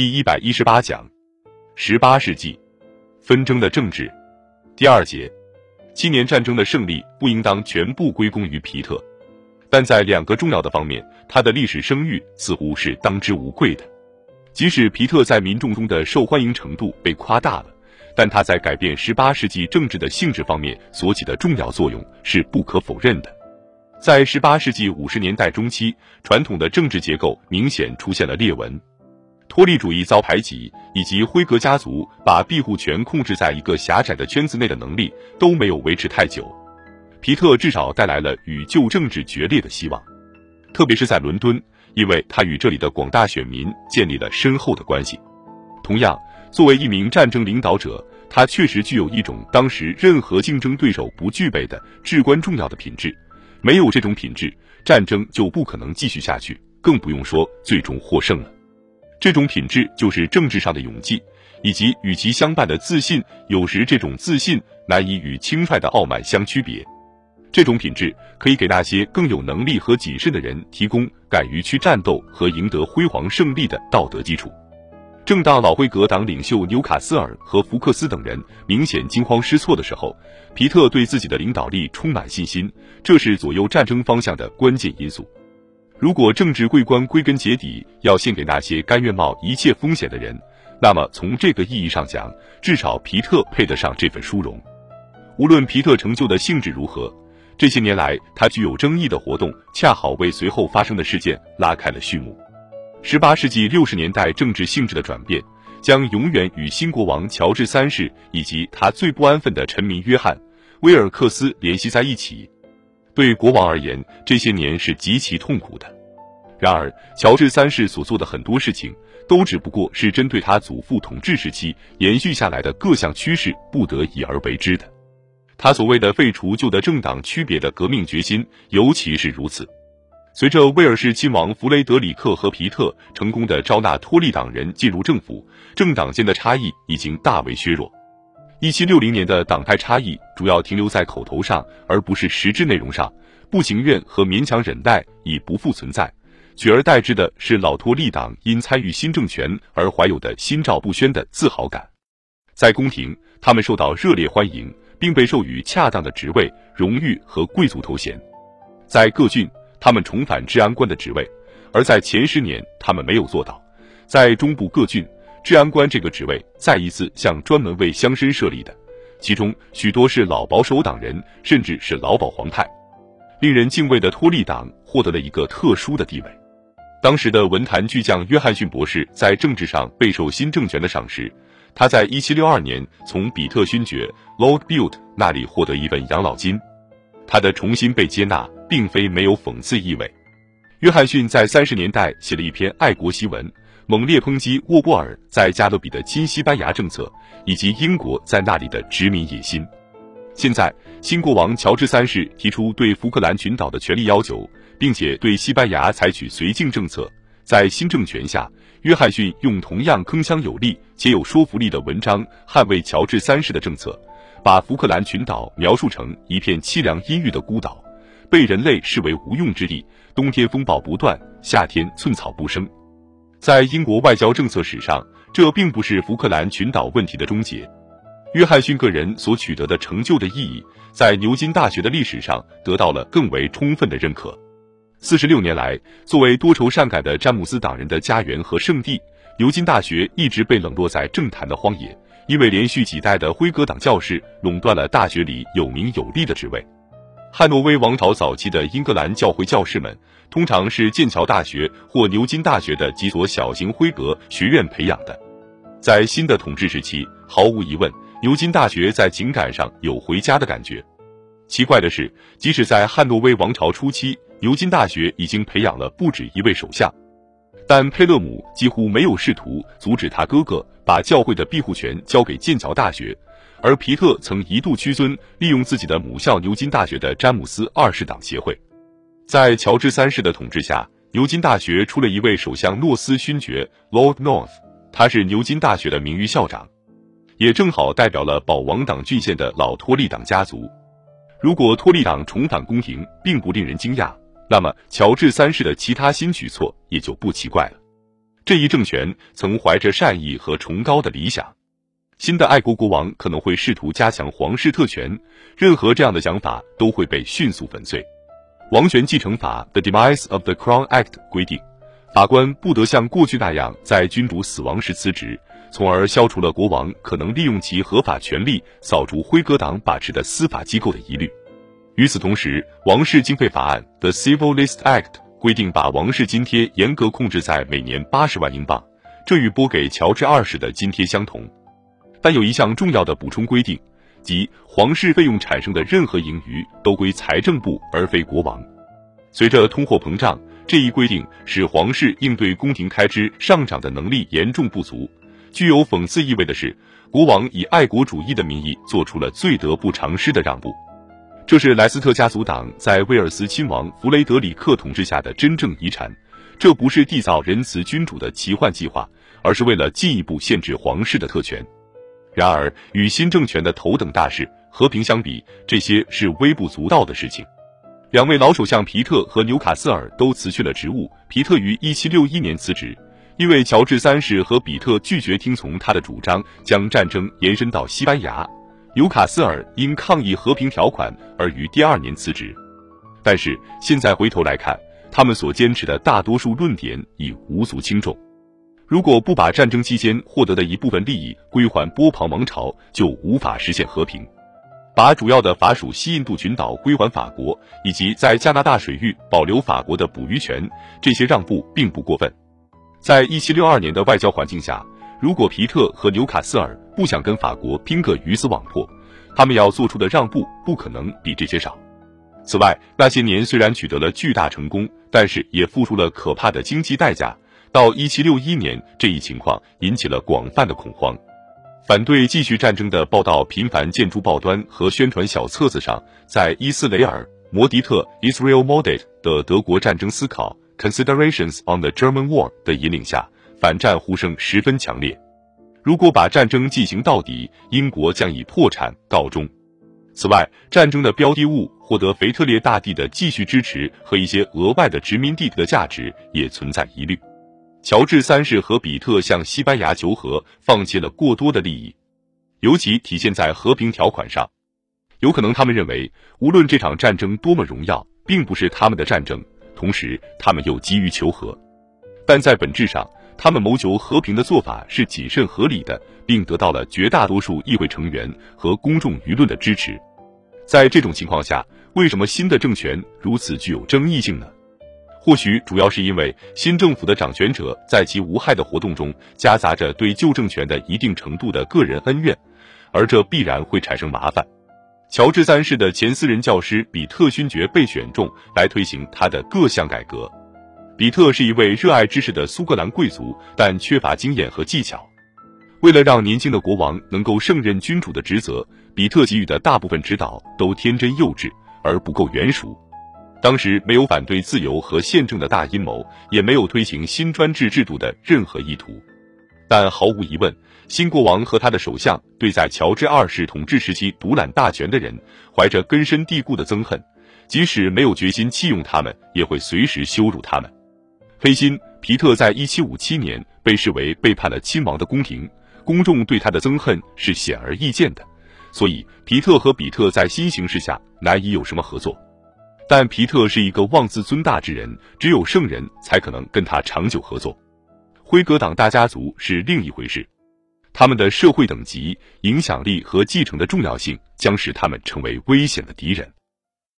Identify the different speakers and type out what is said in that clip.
Speaker 1: 第一百一十八讲，十八世纪纷争的政治，第二节，七年战争的胜利不应当全部归功于皮特，但在两个重要的方面，他的历史声誉似乎是当之无愧的。即使皮特在民众中的受欢迎程度被夸大了，但他在改变十八世纪政治的性质方面所起的重要作用是不可否认的。在十八世纪五十年代中期，传统的政治结构明显出现了裂纹。托利主义遭排挤，以及辉格家族把庇护权控制在一个狭窄的圈子内的能力都没有维持太久。皮特至少带来了与旧政治决裂的希望，特别是在伦敦，因为他与这里的广大选民建立了深厚的关系。同样，作为一名战争领导者，他确实具有一种当时任何竞争对手不具备的至关重要的品质。没有这种品质，战争就不可能继续下去，更不用说最终获胜了。这种品质就是政治上的勇气，以及与其相伴的自信。有时这种自信难以与轻率的傲慢相区别。这种品质可以给那些更有能力和谨慎的人提供敢于去战斗和赢得辉煌胜利的道德基础。正当老辉格党领袖纽卡斯尔和福克斯等人明显惊慌失措的时候，皮特对自己的领导力充满信心，这是左右战争方向的关键因素。如果政治桂冠归根结底要献给那些甘愿冒一切风险的人，那么从这个意义上讲，至少皮特配得上这份殊荣。无论皮特成就的性质如何，这些年来他具有争议的活动恰好为随后发生的事件拉开了序幕。十八世纪六十年代政治性质的转变，将永远与新国王乔治三世以及他最不安分的臣民约翰·威尔克斯联系在一起。对国王而言，这些年是极其痛苦的。然而，乔治三世所做的很多事情，都只不过是针对他祖父统治时期延续下来的各项趋势不得已而为之的。他所谓的废除旧的政党区别的革命决心，尤其是如此。随着威尔士亲王弗雷德里克和皮特成功的招纳托利党人进入政府，政党间的差异已经大为削弱。一七六零年的党派差异主要停留在口头上，而不是实质内容上。不情愿和勉强忍耐已不复存在，取而代之的是老托利党因参与新政权而怀有的心照不宣的自豪感。在宫廷，他们受到热烈欢迎，并被授予恰当的职位、荣誉和贵族头衔。在各郡，他们重返治安官的职位，而在前十年，他们没有做到。在中部各郡。治安官这个职位再一次向专门为乡绅设立的，其中许多是老保守党人，甚至是老保皇派。令人敬畏的托利党获得了一个特殊的地位。当时的文坛巨匠约翰逊博士在政治上备受新政权的赏识，他在1762年从比特勋爵 Lord Bute 那里获得一份养老金。他的重新被接纳并非没有讽刺意味。约翰逊在三十年代写了一篇爱国檄文。猛烈抨击沃波尔在加勒比的亲西班牙政策，以及英国在那里的殖民野心。现在，新国王乔治三世提出对福克兰群岛的权利要求，并且对西班牙采取绥靖政策。在新政权下，约翰逊用同样铿锵有力且有说服力的文章捍卫乔治三世的政策，把福克兰群岛描述成一片凄凉阴郁的孤岛，被人类视为无用之地，冬天风暴不断，夏天寸草不生。在英国外交政策史上，这并不是福克兰群岛问题的终结。约翰逊个人所取得的成就的意义，在牛津大学的历史上得到了更为充分的认可。四十六年来，作为多愁善感的詹姆斯党人的家园和圣地，牛津大学一直被冷落在政坛的荒野，因为连续几代的辉格党教士垄断了大学里有名有利的职位。汉诺威王朝早期的英格兰教会教士们，通常是剑桥大学或牛津大学的几所小型辉格学院培养的。在新的统治时期，毫无疑问，牛津大学在情感上有回家的感觉。奇怪的是，即使在汉诺威王朝初期，牛津大学已经培养了不止一位首相，但佩勒姆几乎没有试图阻止他哥哥把教会的庇护权交给剑桥大学。而皮特曾一度屈尊，利用自己的母校牛津大学的詹姆斯二世党协会。在乔治三世的统治下，牛津大学出了一位首相诺斯勋爵 Lord North，他是牛津大学的名誉校长，也正好代表了保王党郡县的老托利党家族。如果托利党重返宫廷并不令人惊讶，那么乔治三世的其他新举措也就不奇怪了。这一政权曾怀着善意和崇高的理想。新的爱国国王可能会试图加强皇室特权，任何这样的想法都会被迅速粉碎。王权继承法 （The Demise of the Crown Act） 规定，法官不得像过去那样在君主死亡时辞职，从而消除了国王可能利用其合法权力扫除辉格党把持的司法机构的疑虑。与此同时，王室经费法案 （The Civil List Act） 规定，把王室津贴严格控制在每年八十万英镑，这与拨给乔治二世的津贴相同。但有一项重要的补充规定，即皇室费用产生的任何盈余都归财政部而非国王。随着通货膨胀，这一规定使皇室应对宫廷开支上涨的能力严重不足。具有讽刺意味的是，国王以爱国主义的名义做出了最得不偿失的让步。这是莱斯特家族党在威尔斯亲王弗雷德里克统治下的真正遗产。这不是缔造仁慈君主的奇幻计划，而是为了进一步限制皇室的特权。然而，与新政权的头等大事和平相比，这些是微不足道的事情。两位老首相皮特和纽卡斯尔都辞去了职务。皮特于1761年辞职，因为乔治三世和比特拒绝听从他的主张，将战争延伸到西班牙。纽卡斯尔因抗议和平条款而于第二年辞职。但是现在回头来看，他们所坚持的大多数论点已无足轻重。如果不把战争期间获得的一部分利益归还波旁王朝，就无法实现和平。把主要的法属西印度群岛归还法国，以及在加拿大水域保留法国的捕鱼权，这些让步并不过分。在一七六二年的外交环境下，如果皮特和纽卡斯尔不想跟法国拼个鱼死网破，他们要做出的让步不可能比这些少。此外，那些年虽然取得了巨大成功，但是也付出了可怕的经济代价。到一七六一年，这一情况引起了广泛的恐慌。反对继续战争的报道频繁见诸报端和宣传小册子上。在伊斯雷尔·摩迪特 （Israel Modet） 的德国战争思考 （Considerations on the German War） 的引领下，反战呼声十分强烈。如果把战争进行到底，英国将以破产告终。此外，战争的标的物获得腓特烈大帝的继续支持和一些额外的殖民地的价值也存在疑虑。乔治三世和比特向西班牙求和，放弃了过多的利益，尤其体现在和平条款上。有可能他们认为，无论这场战争多么荣耀，并不是他们的战争。同时，他们又急于求和，但在本质上，他们谋求和平的做法是谨慎合理的，并得到了绝大多数议会成员和公众舆论的支持。在这种情况下，为什么新的政权如此具有争议性呢？或许主要是因为新政府的掌权者在其无害的活动中夹杂着对旧政权的一定程度的个人恩怨，而这必然会产生麻烦。乔治三世的前私人教师比特勋爵被选中来推行他的各项改革。比特是一位热爱知识的苏格兰贵族，但缺乏经验和技巧。为了让年轻的国王能够胜任君主的职责，比特给予的大部分指导都天真幼稚而不够圆熟。当时没有反对自由和宪政的大阴谋，也没有推行新专制制度的任何意图。但毫无疑问，新国王和他的首相对在乔治二世统治时期独揽大权的人怀着根深蒂固的憎恨，即使没有决心弃用他们，也会随时羞辱他们。黑心皮特在一七五七年被视为背叛了亲王的宫廷，公众对他的憎恨是显而易见的，所以皮特和比特在新形势下难以有什么合作。但皮特是一个妄自尊大之人，只有圣人才可能跟他长久合作。辉格党大家族是另一回事，他们的社会等级、影响力和继承的重要性将使他们成为危险的敌人。